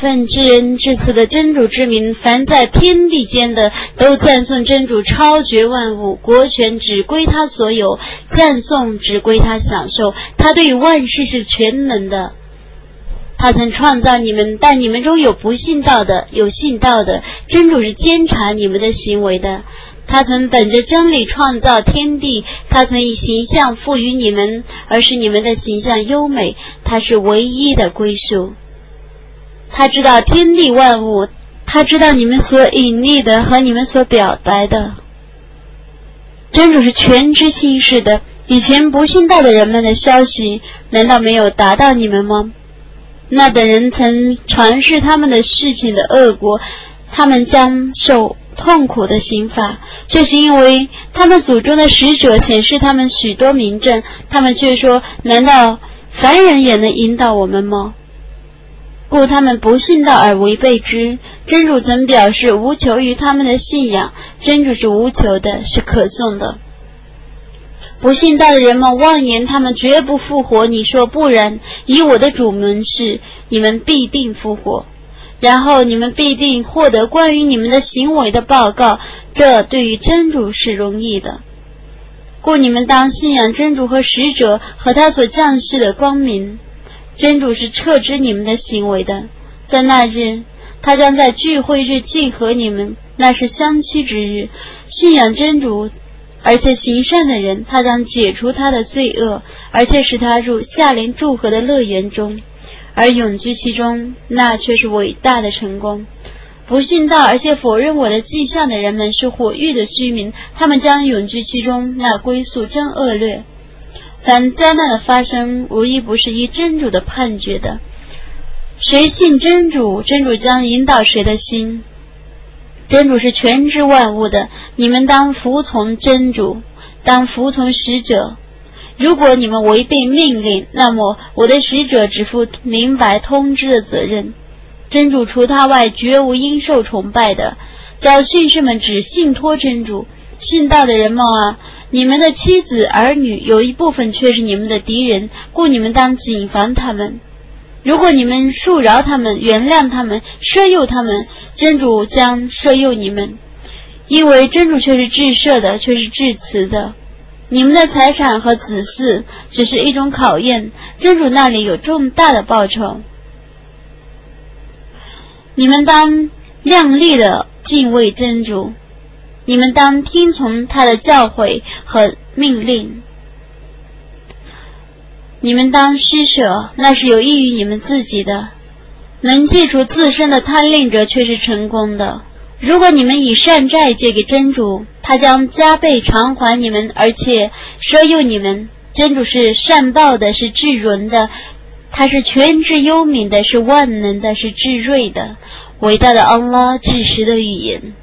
奉至恩至慈的真主之名，凡在天地间的都赞颂真主超绝万物，国权只归他所有，赞颂只归他享受。他对于万事是全能的。他曾创造你们，但你们中有不信道的，有信道的。真主是监察你们的行为的。他曾本着真理创造天地，他曾以形象赋予你们，而使你们的形象优美。他是唯一的归宿。他知道天地万物，他知道你们所隐匿的和你们所表白的。真主是全知心事的。以前不信道的人们的消息，难道没有达到你们吗？那等人曾传示他们的事情的恶果，他们将受痛苦的刑罚，这是因为他们祖宗的使者显示他们许多名证，他们却说：难道凡人也能引导我们吗？故他们不信道而违背之。真主曾表示无求于他们的信仰，真主是无求的，是可颂的。不信道的人们妄言他们绝不复活，你说不然，以我的主门是，你们必定复活，然后你们必定获得关于你们的行为的报告，这对于真主是容易的。故你们当信仰真主和使者和他所降世的光明。真主是撤职你们的行为的，在那日，他将在聚会日聚合你们，那是相期之日。信仰真主，而且行善的人，他将解除他的罪恶，而且使他入夏林祝贺的乐园中，而永居其中，那却是伟大的成功。不信道而且否认我的迹象的人们是火域的居民，他们将永居其中，那归宿真恶劣。凡灾难的发生，无一不是依真主的判决的。谁信真主，真主将引导谁的心。真主是全知万物的，你们当服从真主，当服从使者。如果你们违背命令，那么我的使者只负明白通知的责任。真主除他外，绝无应受崇拜的。叫训士们只信托真主。信道的人们啊，你们的妻子儿女有一部分却是你们的敌人，故你们当谨防他们。如果你们恕饶他们、原谅他们、赦宥他们，真主将赦宥你们，因为真主却是至赦的，却是至慈的。你们的财产和子嗣只是一种考验，真主那里有重大的报酬。你们当亮丽的敬畏真主。你们当听从他的教诲和命令。你们当施舍，那是有益于你们自己的。能记住自身的贪吝者，却是成功的。如果你们以善债借给真主，他将加倍偿还你们，而且奢诱你们。真主是善报的，是至仁的，他是全知幽冥的，是万能的，是至睿的。伟大的安拉至实的语言。